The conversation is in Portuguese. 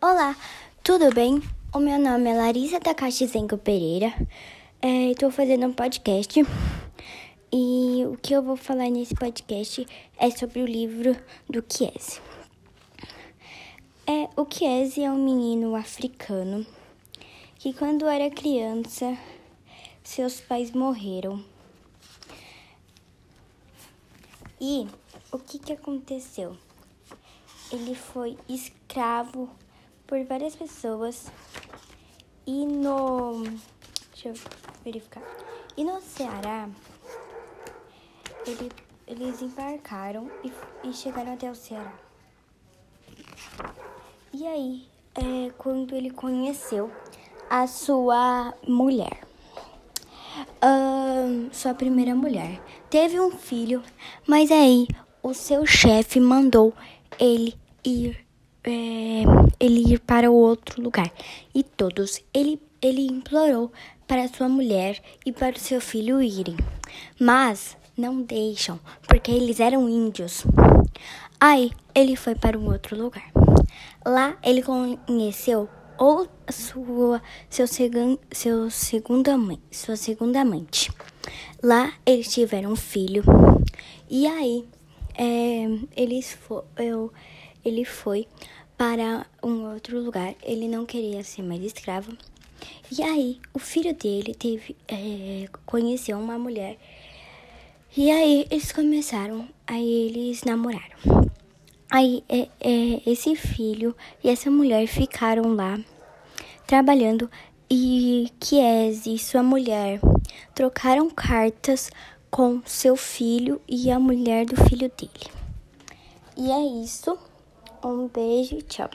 Olá, tudo bem? O meu nome é Larissa Takashi Senko Pereira. Estou é, fazendo um podcast e o que eu vou falar nesse podcast é sobre o livro do Chiesi. É, o Chiesi é um menino africano que quando era criança seus pais morreram. E o que, que aconteceu? Ele foi escravo por várias pessoas. E no. Deixa eu verificar. E no Ceará, ele, eles embarcaram e, e chegaram até o Ceará. E aí, é quando ele conheceu a sua mulher, sua primeira mulher, teve um filho, mas aí o seu chefe mandou ele ir é, ele ir para outro lugar. E todos ele, ele implorou para sua mulher e para o seu filho irem. Mas não deixam, porque eles eram índios. Aí ele foi para um outro lugar. Lá ele conheceu ou sua seu, segun, seu segunda mãe, sua segunda amante. Lá eles tiveram um filho. E aí é, eles eu, ele foi para um outro lugar. Ele não queria ser mais escravo. E aí, o filho dele teve é, conheceu uma mulher. E aí, eles começaram, aí eles namoraram. Aí, é, é, esse filho e essa mulher ficaram lá trabalhando e Kiese e sua mulher trocaram cartas com seu filho e a mulher do filho dele. E é isso. Um beijo tchau.